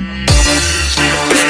Yeah.